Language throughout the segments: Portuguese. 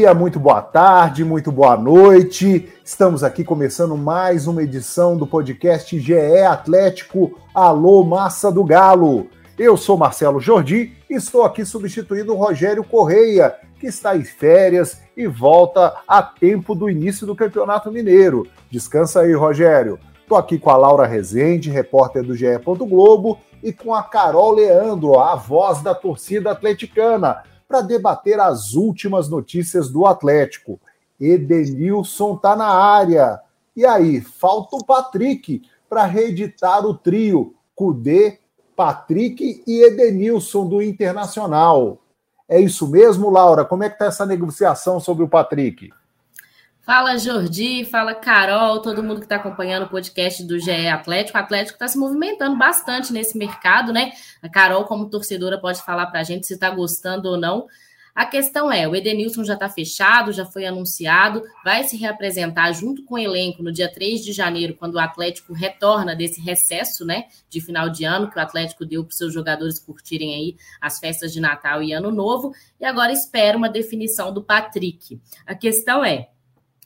Dia, muito boa tarde, muito boa noite. Estamos aqui começando mais uma edição do podcast GE Atlético Alô Massa do Galo. Eu sou Marcelo Jordi e estou aqui substituindo o Rogério Correia, que está em férias e volta a tempo do início do Campeonato Mineiro. Descansa aí, Rogério. Estou aqui com a Laura Rezende, repórter do GE. Globo, e com a Carol Leandro, a voz da torcida atleticana para debater as últimas notícias do Atlético. Edenilson tá na área. E aí, falta o Patrick para reeditar o trio Cudê, Patrick e Edenilson do Internacional. É isso mesmo, Laura? Como é que tá essa negociação sobre o Patrick? Fala Jordi, fala Carol, todo mundo que está acompanhando o podcast do GE Atlético. O Atlético está se movimentando bastante nesse mercado, né? A Carol, como torcedora, pode falar para a gente se está gostando ou não. A questão é, o Edenilson já está fechado, já foi anunciado, vai se reapresentar junto com o elenco no dia 3 de janeiro, quando o Atlético retorna desse recesso, né, de final de ano, que o Atlético deu para os seus jogadores curtirem aí as festas de Natal e Ano Novo, e agora espera uma definição do Patrick. A questão é,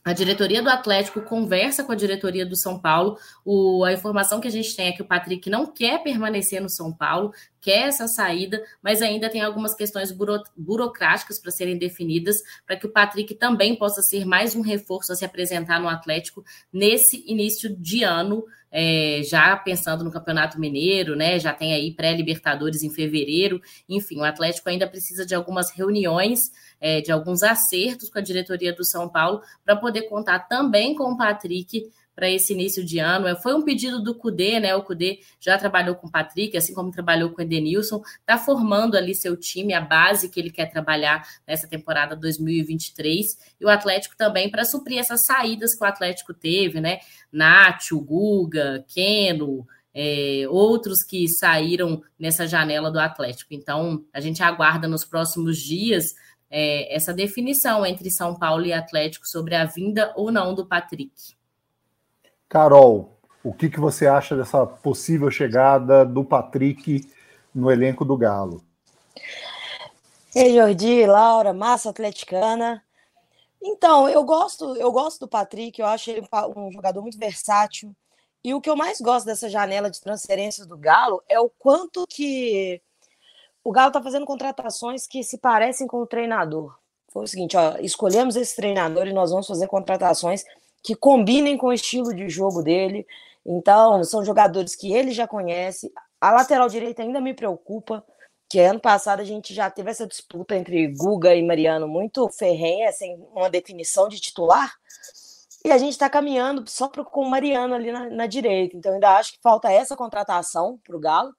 a diretoria do Atlético conversa com a diretoria do São Paulo. O, a informação que a gente tem é que o Patrick não quer permanecer no São Paulo, quer essa saída, mas ainda tem algumas questões buro, burocráticas para serem definidas para que o Patrick também possa ser mais um reforço a se apresentar no Atlético nesse início de ano. É, já pensando no Campeonato Mineiro, né? Já tem aí pré-Libertadores em fevereiro. Enfim, o Atlético ainda precisa de algumas reuniões é, de alguns acertos com a diretoria do São Paulo para poder contar também com o Patrick para esse início de ano. Foi um pedido do CUDE, né? O CUDE já trabalhou com o Patrick, assim como trabalhou com o Edenilson, está formando ali seu time, a base que ele quer trabalhar nessa temporada 2023. E o Atlético também, para suprir essas saídas que o Atlético teve, né? Nacho, Guga, Keno, é, outros que saíram nessa janela do Atlético. Então, a gente aguarda nos próximos dias é, essa definição entre São Paulo e Atlético sobre a vinda ou não do Patrick. Carol, o que, que você acha dessa possível chegada do Patrick no elenco do Galo? Ei, Jordi, Laura, massa atleticana. Então, eu gosto, eu gosto do Patrick, eu acho ele um jogador muito versátil. E o que eu mais gosto dessa janela de transferências do Galo é o quanto que o Galo está fazendo contratações que se parecem com o treinador. Foi o seguinte, ó, escolhemos esse treinador e nós vamos fazer contratações que combinem com o estilo de jogo dele. Então, são jogadores que ele já conhece. A lateral direita ainda me preocupa, que ano passado a gente já teve essa disputa entre Guga e Mariano muito ferrenha, sem uma definição de titular. E a gente está caminhando só pro, com o Mariano ali na, na direita. Então, ainda acho que falta essa contratação para o Galo.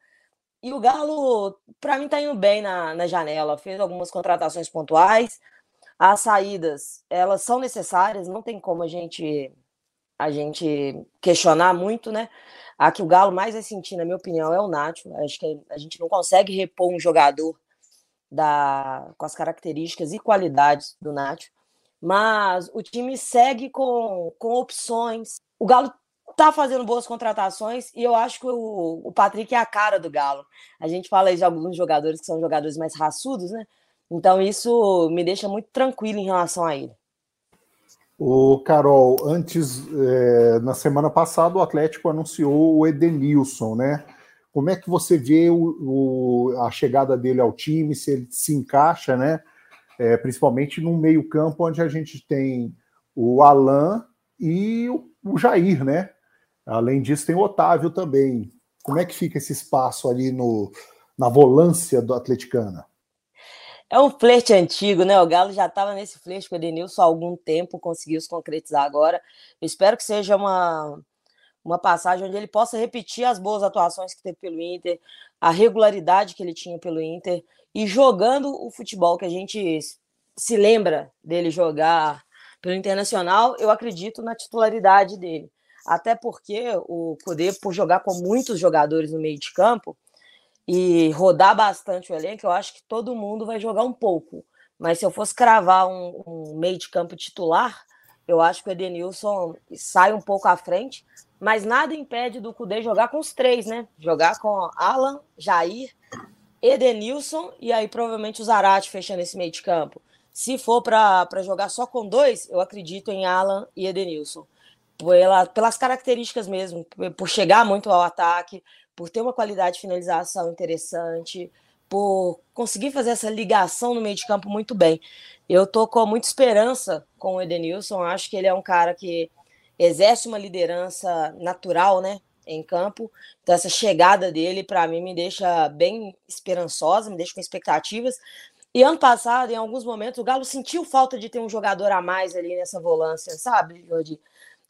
E o Galo, para mim, está indo bem na, na janela. Fez algumas contratações pontuais. As saídas, elas são necessárias, não tem como a gente a gente questionar muito, né? A que o Galo mais vai sentir, na minha opinião, é o Nacho. Acho que a gente não consegue repor um jogador da, com as características e qualidades do Nacho. Mas o time segue com, com opções. O Galo tá fazendo boas contratações e eu acho que o, o Patrick é a cara do Galo. A gente fala aí de alguns jogadores que são jogadores mais raçudos, né? Então isso me deixa muito tranquilo em relação a ele. O Carol, antes, é, na semana passada, o Atlético anunciou o Edenilson, né? Como é que você vê o, o, a chegada dele ao time, se ele se encaixa, né? É, principalmente no meio-campo, onde a gente tem o Alain e o, o Jair, né? Além disso, tem o Otávio também. Como é que fica esse espaço ali no, na volância do Atleticana? É um flerte antigo, né? O Galo já estava nesse flerte com o Edenilson há algum tempo, conseguiu se concretizar agora. Espero que seja uma, uma passagem onde ele possa repetir as boas atuações que teve pelo Inter, a regularidade que ele tinha pelo Inter e jogando o futebol que a gente se lembra dele jogar pelo Internacional, eu acredito na titularidade dele até porque o poder por jogar com muitos jogadores no meio de campo e rodar bastante o elenco, eu acho que todo mundo vai jogar um pouco. Mas se eu fosse cravar um, um meio de campo titular, eu acho que o Edenilson sai um pouco à frente, mas nada impede do Cudê jogar com os três, né? Jogar com Alan, Jair, Edenilson e aí provavelmente o Zarate fechando esse meio de campo. Se for para jogar só com dois, eu acredito em Alan e Edenilson. Pela, pelas características mesmo, por chegar muito ao ataque, por ter uma qualidade de finalização interessante, por conseguir fazer essa ligação no meio de campo muito bem. Eu tô com muita esperança com o Edenilson, acho que ele é um cara que exerce uma liderança natural, né, em campo. Então essa chegada dele para mim me deixa bem esperançosa, me deixa com expectativas. E ano passado, em alguns momentos, o Galo sentiu falta de ter um jogador a mais ali nessa volância, sabe, Jordi?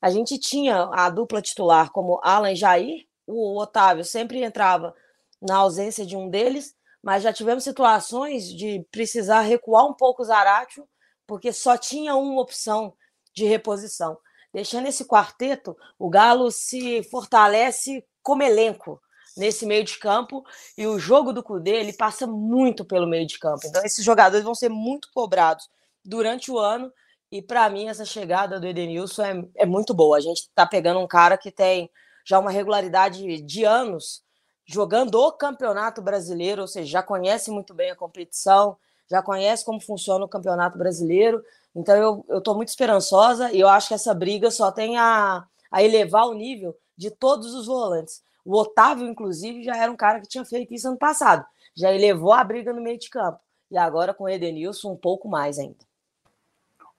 A gente tinha a dupla titular como Alan e Jair, o Otávio sempre entrava na ausência de um deles, mas já tivemos situações de precisar recuar um pouco o Zaratio, porque só tinha uma opção de reposição. Deixando esse quarteto, o Galo se fortalece como elenco nesse meio de campo e o jogo do Cudê ele passa muito pelo meio de campo. Então esses jogadores vão ser muito cobrados durante o ano e para mim essa chegada do Edenilson é, é muito boa. A gente está pegando um cara que tem já uma regularidade de anos jogando o Campeonato Brasileiro, ou seja, já conhece muito bem a competição, já conhece como funciona o Campeonato Brasileiro. Então eu estou muito esperançosa e eu acho que essa briga só tem a, a elevar o nível de todos os volantes. O Otávio, inclusive, já era um cara que tinha feito isso ano passado, já elevou a briga no meio de campo. E agora com o Edenilson, um pouco mais ainda.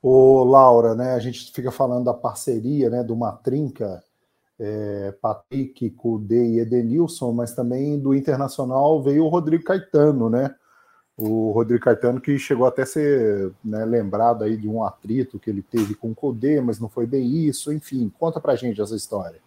Ô, Laura, né, a gente fica falando da parceria, né, do Matrinca é, Patrick, Kudê e Edenilson, mas também do Internacional veio o Rodrigo Caetano, né? O Rodrigo Caetano que chegou até a ser né, lembrado aí de um atrito que ele teve com o Kudê, mas não foi bem isso, enfim, conta pra gente essa história.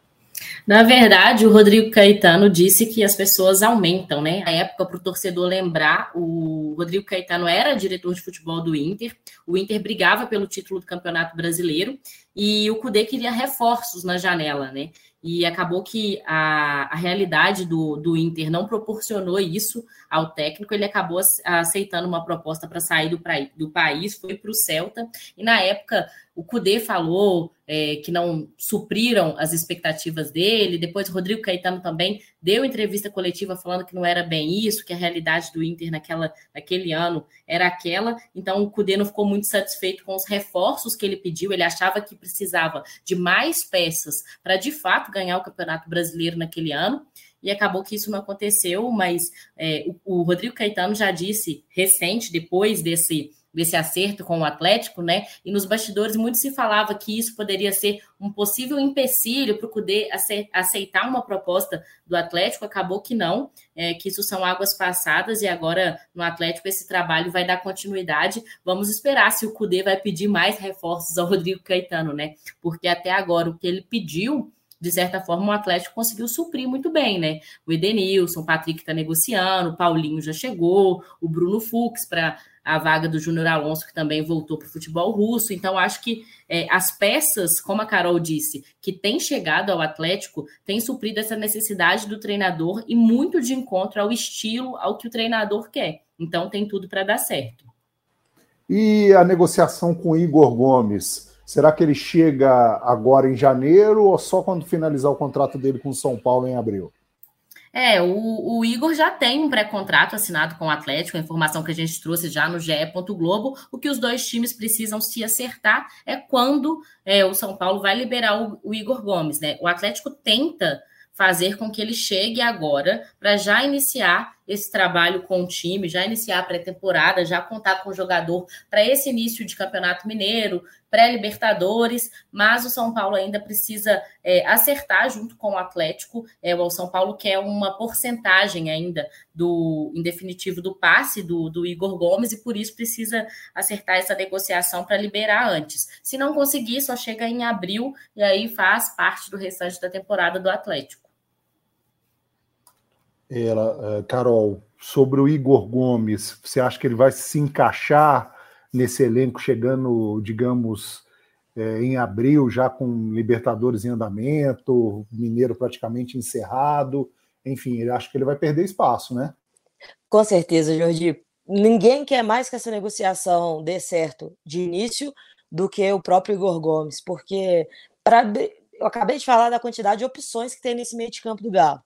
Na verdade, o Rodrigo Caetano disse que as pessoas aumentam, né? Na época, para o torcedor lembrar, o Rodrigo Caetano era diretor de futebol do Inter, o Inter brigava pelo título do Campeonato Brasileiro e o Cudê queria reforços na janela, né? E acabou que a, a realidade do, do Inter não proporcionou isso ao técnico, ele acabou aceitando uma proposta para sair do, do país, foi para o Celta, e na época o Cudê falou é, que não supriram as expectativas dele. Depois, Rodrigo Caetano também deu entrevista coletiva falando que não era bem isso, que a realidade do Inter naquela, naquele ano era aquela. Então, o Cudê não ficou muito satisfeito com os reforços que ele pediu. Ele achava que precisava de mais peças para, de fato, ganhar o Campeonato Brasileiro naquele ano e acabou que isso não aconteceu, mas é, o, o, Rodrigo Caetano já disse recente, depois desse desse acerto com o Atlético, né? E nos bastidores muito se falava que isso poderia ser um possível empecilho para o Cudê aceitar uma proposta do Atlético, acabou que não, é, que isso são águas passadas e agora no Atlético esse trabalho vai dar continuidade. Vamos esperar se o Cudê vai pedir mais reforços ao Rodrigo Caetano, né? Porque até agora o que ele pediu de certa forma, o Atlético conseguiu suprir muito bem, né? O Edenilson, o Patrick está negociando, o Paulinho já chegou, o Bruno Fux para a vaga do Júnior Alonso, que também voltou para o futebol russo. Então, acho que é, as peças, como a Carol disse, que tem chegado ao Atlético, tem suprido essa necessidade do treinador e muito de encontro ao estilo, ao que o treinador quer. Então, tem tudo para dar certo. E a negociação com Igor Gomes? Será que ele chega agora em janeiro ou só quando finalizar o contrato dele com o São Paulo em abril? É, o, o Igor já tem um pré-contrato assinado com o Atlético, a informação que a gente trouxe já no GE. Globo. O que os dois times precisam se acertar é quando é, o São Paulo vai liberar o, o Igor Gomes, né? O Atlético tenta fazer com que ele chegue agora para já iniciar esse trabalho com o time, já iniciar a pré-temporada, já contar com o jogador para esse início de Campeonato Mineiro, pré-Libertadores, mas o São Paulo ainda precisa é, acertar junto com o Atlético. É, o São Paulo quer uma porcentagem ainda do, em definitivo, do passe do, do Igor Gomes e por isso precisa acertar essa negociação para liberar antes. Se não conseguir, só chega em abril e aí faz parte do restante da temporada do Atlético. Ela, eh, Carol, sobre o Igor Gomes, você acha que ele vai se encaixar nesse elenco chegando, digamos, é, em abril, já com Libertadores em andamento, Mineiro praticamente encerrado. Enfim, eu acho que ele vai perder espaço, né? Com certeza, Jordi. Ninguém quer mais que essa negociação dê certo de início do que o próprio Igor Gomes, porque pra, eu acabei de falar da quantidade de opções que tem nesse meio de campo do Galo.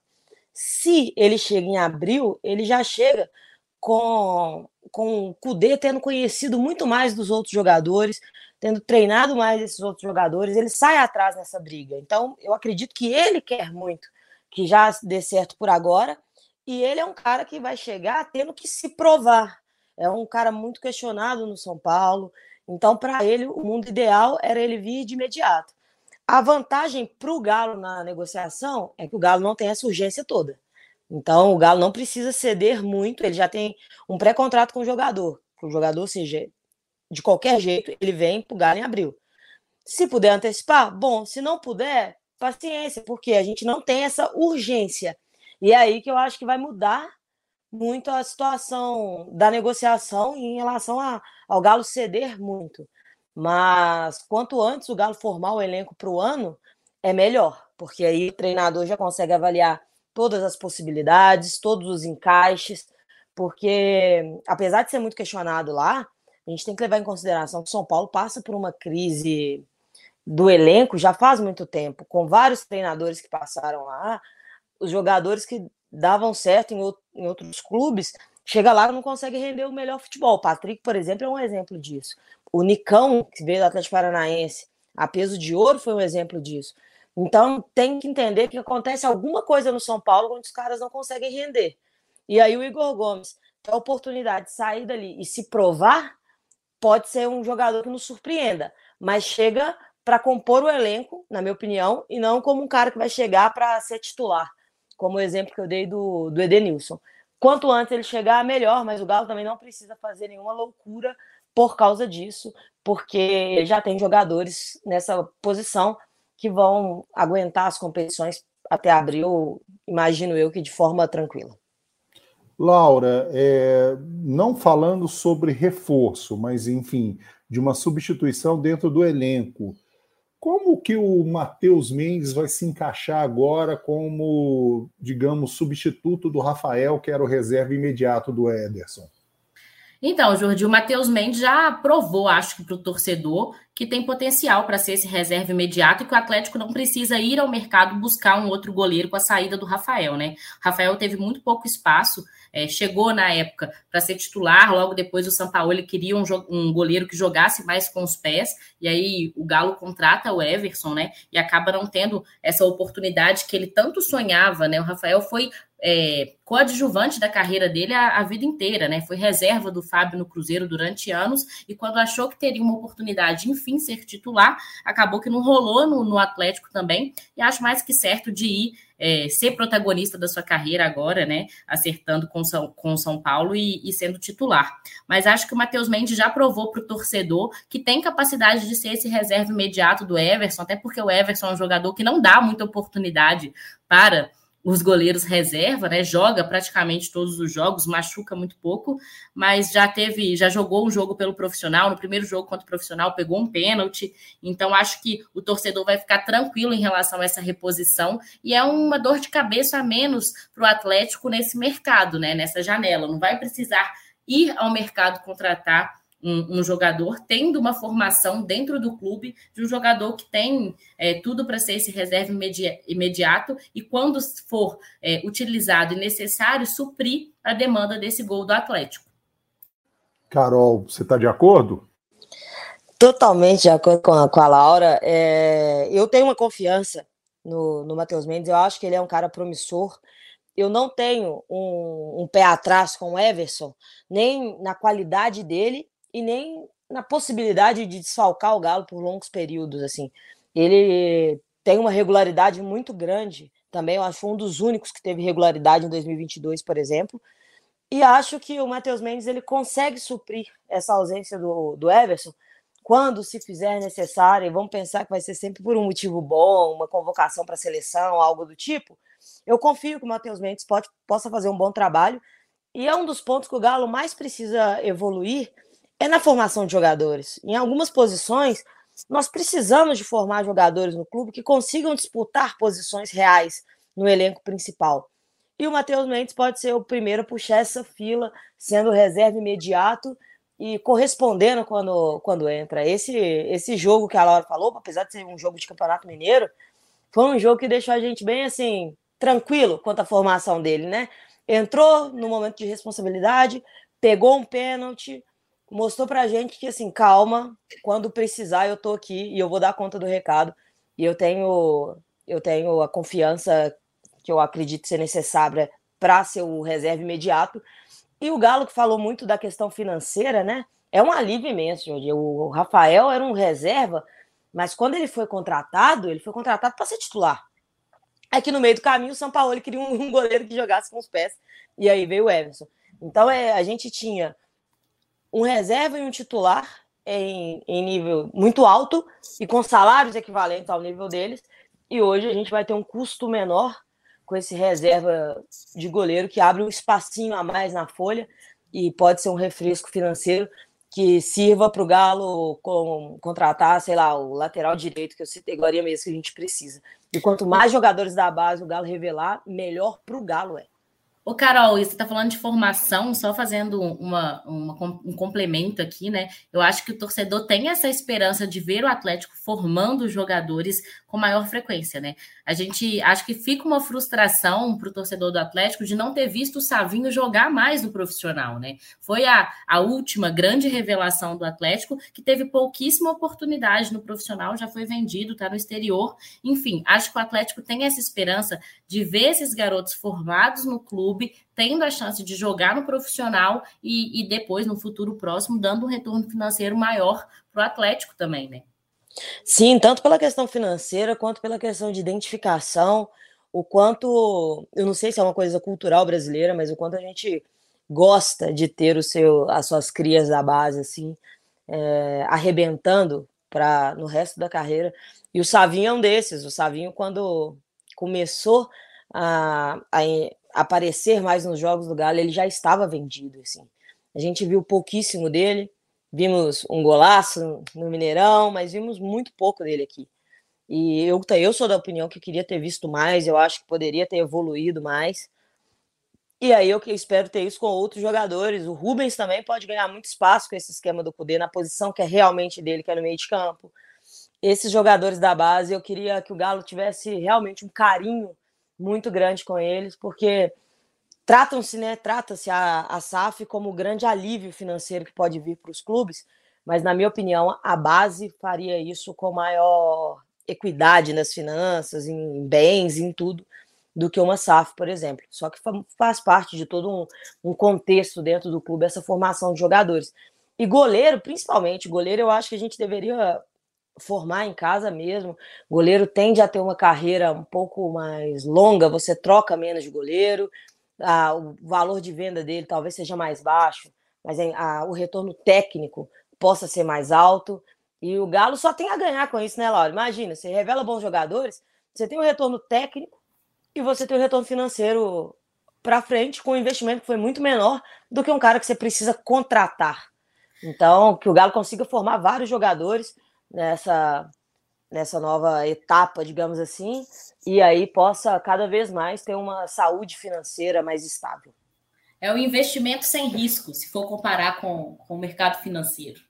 Se ele chega em abril, ele já chega com com o Kudê tendo conhecido muito mais dos outros jogadores, tendo treinado mais esses outros jogadores, ele sai atrás nessa briga. Então, eu acredito que ele quer muito que já dê certo por agora, e ele é um cara que vai chegar tendo que se provar. É um cara muito questionado no São Paulo. Então, para ele, o mundo ideal era ele vir de imediato. A vantagem para o Galo na negociação é que o Galo não tem essa urgência toda. Então, o Galo não precisa ceder muito, ele já tem um pré-contrato com o jogador. O jogador, seja de qualquer jeito, ele vem para o Galo em abril. Se puder antecipar, bom. Se não puder, paciência, porque a gente não tem essa urgência. E é aí que eu acho que vai mudar muito a situação da negociação em relação a, ao Galo ceder muito. Mas quanto antes o Galo formar o elenco para o ano, é melhor, porque aí o treinador já consegue avaliar todas as possibilidades, todos os encaixes, porque apesar de ser muito questionado lá, a gente tem que levar em consideração que São Paulo passa por uma crise do elenco já faz muito tempo, com vários treinadores que passaram lá, os jogadores que davam certo em, em outros clubes, chega lá e não consegue render o melhor futebol. O Patrick, por exemplo, é um exemplo disso. O Nicão, que veio do Atlético Paranaense, a peso de ouro, foi um exemplo disso. Então tem que entender que acontece alguma coisa no São Paulo onde os caras não conseguem render. E aí o Igor Gomes tem a oportunidade de sair dali e se provar, pode ser um jogador que nos surpreenda, mas chega para compor o elenco, na minha opinião, e não como um cara que vai chegar para ser titular, como o exemplo que eu dei do, do Edenilson. Quanto antes ele chegar, melhor, mas o Galo também não precisa fazer nenhuma loucura por causa disso, porque já tem jogadores nessa posição que vão aguentar as competições até abril, imagino eu que de forma tranquila. Laura, é, não falando sobre reforço, mas enfim, de uma substituição dentro do elenco, como que o Matheus Mendes vai se encaixar agora como, digamos, substituto do Rafael, que era o reserva imediato do Ederson? Então, Jordi, o Matheus Mendes já provou, acho que para o torcedor, que tem potencial para ser esse reserva imediato e que o Atlético não precisa ir ao mercado buscar um outro goleiro com a saída do Rafael, né? O Rafael teve muito pouco espaço é, chegou na época para ser titular, logo depois o São Paulo ele queria um, um, goleiro que jogasse mais com os pés, e aí o Galo contrata o Everson, né? E acaba não tendo essa oportunidade que ele tanto sonhava, né? O Rafael foi é, coadjuvante da carreira dele a, a, vida inteira, né? Foi reserva do Fábio no Cruzeiro durante anos e quando achou que teria uma oportunidade, enfim, ser titular, acabou que não rolou no, no Atlético também. E acho mais que certo de ir é, ser protagonista da sua carreira agora, né? Acertando com São, com São Paulo e, e sendo titular. Mas acho que o Matheus Mendes já provou para o torcedor que tem capacidade de ser esse reserva imediato do Everson, até porque o Everson é um jogador que não dá muita oportunidade para os goleiros reserva, né? Joga praticamente todos os jogos, machuca muito pouco, mas já teve, já jogou um jogo pelo profissional, no primeiro jogo contra o profissional pegou um pênalti. Então acho que o torcedor vai ficar tranquilo em relação a essa reposição e é uma dor de cabeça a menos para o Atlético nesse mercado, né? Nessa janela, não vai precisar ir ao mercado contratar um, um, jogador tendo uma formação dentro do clube de um jogador que tem é, tudo para ser esse reserva imediato e quando for é, utilizado e necessário, suprir a demanda desse gol do Atlético. Carol, você está de acordo? Totalmente de acordo com a, com a Laura. É, eu tenho uma confiança no, no Matheus Mendes, eu acho que ele é um cara promissor eu não tenho um, um, pé atrás com o Everson, nem na qualidade dele e nem na possibilidade de desfalcar o Galo por longos períodos. assim. Ele tem uma regularidade muito grande também, eu acho um dos únicos que teve regularidade em 2022, por exemplo. E acho que o Matheus Mendes ele consegue suprir essa ausência do, do Everson quando se fizer necessário. E vamos pensar que vai ser sempre por um motivo bom, uma convocação para a seleção, algo do tipo. Eu confio que o Matheus Mendes pode, possa fazer um bom trabalho. E é um dos pontos que o Galo mais precisa evoluir é na formação de jogadores. Em algumas posições, nós precisamos de formar jogadores no clube que consigam disputar posições reais no elenco principal. E o Matheus Mendes pode ser o primeiro a puxar essa fila, sendo reserva imediato e correspondendo quando, quando entra. Esse, esse jogo que a Laura falou, apesar de ser um jogo de campeonato mineiro, foi um jogo que deixou a gente bem assim, tranquilo quanto à formação dele, né? Entrou no momento de responsabilidade, pegou um pênalti, mostrou pra gente que assim, calma, quando precisar eu tô aqui e eu vou dar conta do recado. E eu tenho eu tenho a confiança que eu acredito ser necessária para ser o reserva imediato. E o Galo que falou muito da questão financeira, né? É um alívio imenso, Jorge. O Rafael era um reserva, mas quando ele foi contratado, ele foi contratado para ser titular. Aqui no meio do caminho, o São Paulo queria um goleiro que jogasse com os pés. E aí veio o Everson. Então é, a gente tinha um reserva e um titular em, em nível muito alto e com salários equivalentes ao nível deles. E hoje a gente vai ter um custo menor com esse reserva de goleiro que abre um espacinho a mais na folha e pode ser um refresco financeiro que sirva para o Galo com, contratar, sei lá, o lateral direito, que eu citei agora mesmo que a gente precisa. E quanto mais jogadores da base o Galo revelar, melhor para o Galo é. Ô, Carol, você está falando de formação, só fazendo uma, uma, um complemento aqui, né? Eu acho que o torcedor tem essa esperança de ver o Atlético formando jogadores com maior frequência, né? A gente acho que fica uma frustração para o torcedor do Atlético de não ter visto o Savinho jogar mais no profissional, né? Foi a, a última grande revelação do Atlético, que teve pouquíssima oportunidade no profissional, já foi vendido, está no exterior. Enfim, acho que o Atlético tem essa esperança de ver esses garotos formados no clube, tendo a chance de jogar no profissional e, e depois, no futuro próximo, dando um retorno financeiro maior para o Atlético também, né? Sim, tanto pela questão financeira quanto pela questão de identificação, o quanto, eu não sei se é uma coisa cultural brasileira, mas o quanto a gente gosta de ter o seu, as suas crias da base assim, é, arrebentando para no resto da carreira. E o Savinho é um desses. O Savinho, quando começou a, a, aparecer mais nos jogos do Galo, ele já estava vendido. Assim. A gente viu pouquíssimo dele. Vimos um golaço no Mineirão, mas vimos muito pouco dele aqui. E eu, eu sou da opinião que queria ter visto mais, eu acho que poderia ter evoluído mais. E aí eu espero ter isso com outros jogadores. O Rubens também pode ganhar muito espaço com esse esquema do poder na posição que é realmente dele, que é no meio de campo. Esses jogadores da base, eu queria que o Galo tivesse realmente um carinho muito grande com eles, porque tratam-se, né? Trata-se a, a SAF como o grande alívio financeiro que pode vir para os clubes, mas na minha opinião, a base faria isso com maior equidade nas finanças, em bens, em tudo, do que uma SAF, por exemplo. Só que faz parte de todo um, um contexto dentro do clube essa formação de jogadores. E goleiro, principalmente, goleiro, eu acho que a gente deveria formar em casa mesmo. Goleiro tende a ter uma carreira um pouco mais longa, você troca menos de goleiro, o valor de venda dele talvez seja mais baixo, mas o retorno técnico possa ser mais alto. E o Galo só tem a ganhar com isso, né, Laura? Imagina, você revela bons jogadores, você tem um retorno técnico e você tem um retorno financeiro para frente com um investimento que foi muito menor do que um cara que você precisa contratar. Então, que o Galo consiga formar vários jogadores nessa nessa nova etapa, digamos assim, e aí possa cada vez mais ter uma saúde financeira mais estável. É um investimento sem risco, se for comparar com, com o mercado financeiro.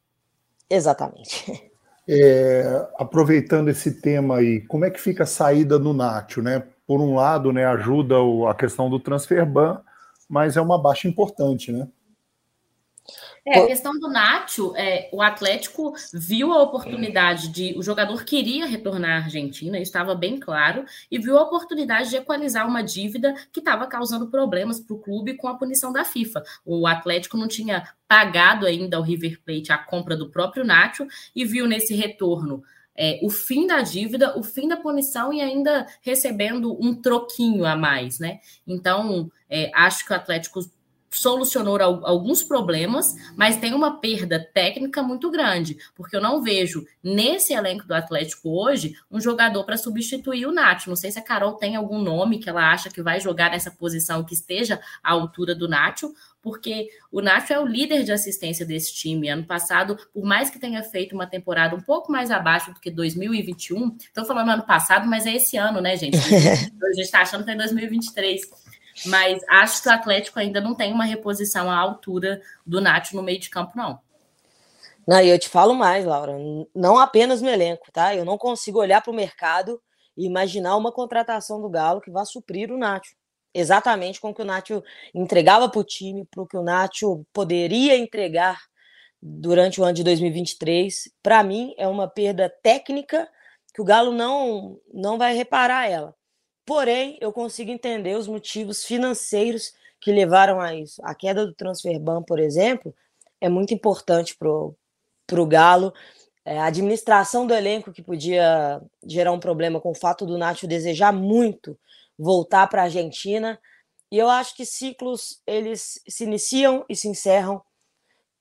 Exatamente. É, aproveitando esse tema aí, como é que fica a saída no Nátio, né? Por um lado, né, ajuda a questão do transfer ban, mas é uma baixa importante, né? É, a questão do Nacho, é, o Atlético viu a oportunidade de. O jogador queria retornar à Argentina, isso estava bem claro, e viu a oportunidade de equalizar uma dívida que estava causando problemas para o clube com a punição da FIFA. O Atlético não tinha pagado ainda ao River Plate a compra do próprio Nacho e viu nesse retorno. É, o fim da dívida, o fim da punição e ainda recebendo um troquinho a mais, né? Então, é, acho que o Atlético solucionou alguns problemas, mas tem uma perda técnica muito grande, porque eu não vejo nesse elenco do Atlético hoje um jogador para substituir o Nacho. Não sei se a Carol tem algum nome que ela acha que vai jogar nessa posição que esteja à altura do Nacho, porque o Nacho é o líder de assistência desse time. Ano passado, por mais que tenha feito uma temporada um pouco mais abaixo do que 2021, estou falando ano passado, mas é esse ano, né, gente? A gente está achando que é 2023 mas acho que o Atlético ainda não tem uma reposição à altura do Nacho no meio de campo, não. Não, e eu te falo mais, Laura, não apenas no elenco, tá? Eu não consigo olhar para o mercado e imaginar uma contratação do Galo que vá suprir o Nacho. exatamente com o que o Nacho entregava para o time, para o que o Nacho poderia entregar durante o ano de 2023. Para mim, é uma perda técnica que o Galo não, não vai reparar ela. Porém, eu consigo entender os motivos financeiros que levaram a isso. A queda do transfer ban, por exemplo, é muito importante para o Galo. É, a administração do elenco que podia gerar um problema com o fato do Nacho desejar muito voltar para a Argentina. E eu acho que ciclos eles se iniciam e se encerram.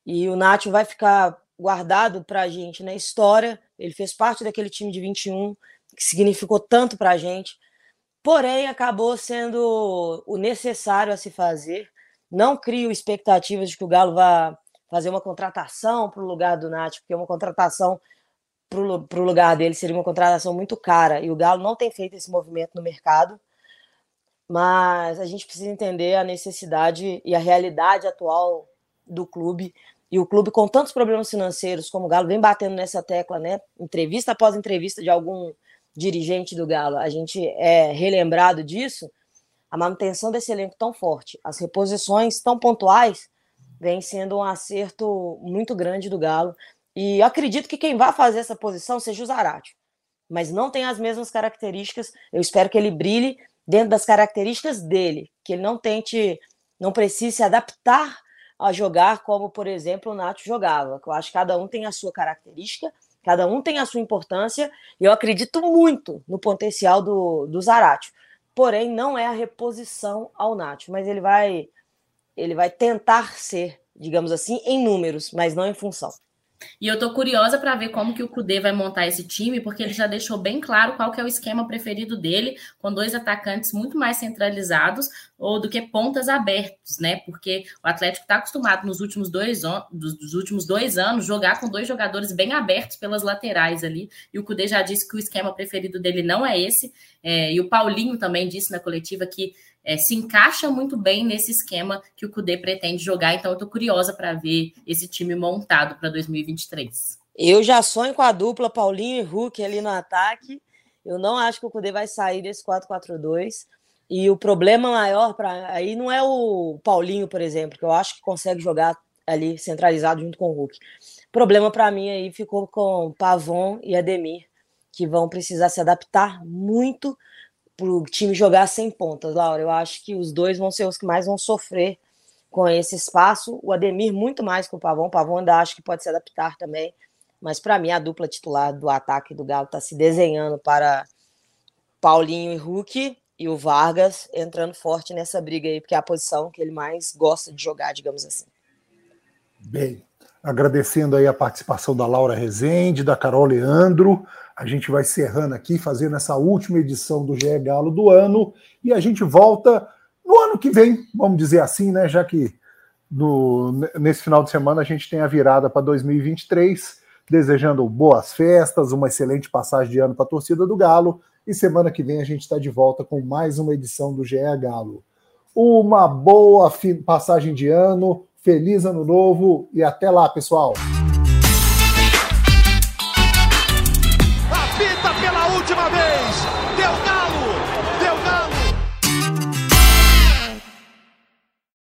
E o Nacho vai ficar guardado para a gente na história. Ele fez parte daquele time de 21 que significou tanto para a gente. Porém, acabou sendo o necessário a se fazer. Não crio expectativas de que o Galo vá fazer uma contratação para o lugar do Nath, porque uma contratação para o lugar dele seria uma contratação muito cara. E o Galo não tem feito esse movimento no mercado mas a gente precisa entender a necessidade e a realidade atual do clube. E o clube, com tantos problemas financeiros, como o Galo vem batendo nessa tecla, né? Entrevista após entrevista de algum dirigente do Galo, a gente é relembrado disso. A manutenção desse elenco tão forte, as reposições tão pontuais, vem sendo um acerto muito grande do Galo. E acredito que quem vai fazer essa posição seja o Zarate, mas não tem as mesmas características. Eu espero que ele brilhe dentro das características dele, que ele não tente, não precise se adaptar a jogar como, por exemplo, o Nacho jogava. Eu acho que cada um tem a sua característica, cada um tem a sua importância, e eu acredito muito no potencial do, do Zarate. Porém, não é a reposição ao Nacho, mas ele vai ele vai tentar ser, digamos assim, em números, mas não em função. E eu tô curiosa para ver como que o Cudê vai montar esse time, porque ele já deixou bem claro qual que é o esquema preferido dele, com dois atacantes muito mais centralizados ou do que pontas abertos, né? Porque o Atlético está acostumado nos últimos dois, dos, últimos dois anos jogar com dois jogadores bem abertos pelas laterais ali. E o Cudê já disse que o esquema preferido dele não é esse. É, e o Paulinho também disse na coletiva que é, se encaixa muito bem nesse esquema que o Cudê pretende jogar. Então, eu estou curiosa para ver esse time montado para 2023. Eu já sonho com a dupla Paulinho e Hulk ali no ataque. Eu não acho que o Cudê vai sair desse 4-4-2. E o problema maior para aí não é o Paulinho, por exemplo, que eu acho que consegue jogar ali centralizado junto com o Hulk. O problema para mim aí ficou com Pavon e Ademir, que vão precisar se adaptar muito para o time jogar sem pontas, Laura. Eu acho que os dois vão ser os que mais vão sofrer com esse espaço. O Ademir, muito mais que o Pavão. O Pavão ainda acho que pode se adaptar também. Mas para mim, a dupla titular do ataque do Galo está se desenhando para Paulinho e Hulk e o Vargas entrando forte nessa briga aí, porque é a posição que ele mais gosta de jogar, digamos assim. Bem, agradecendo aí a participação da Laura Rezende, da Carol Leandro. A gente vai cerrando aqui, fazendo essa última edição do GE Galo do ano, e a gente volta no ano que vem, vamos dizer assim, né? Já que no, nesse final de semana a gente tem a virada para 2023, desejando boas festas, uma excelente passagem de ano para a torcida do Galo, e semana que vem a gente está de volta com mais uma edição do GE Galo. Uma boa passagem de ano, feliz ano novo e até lá, pessoal!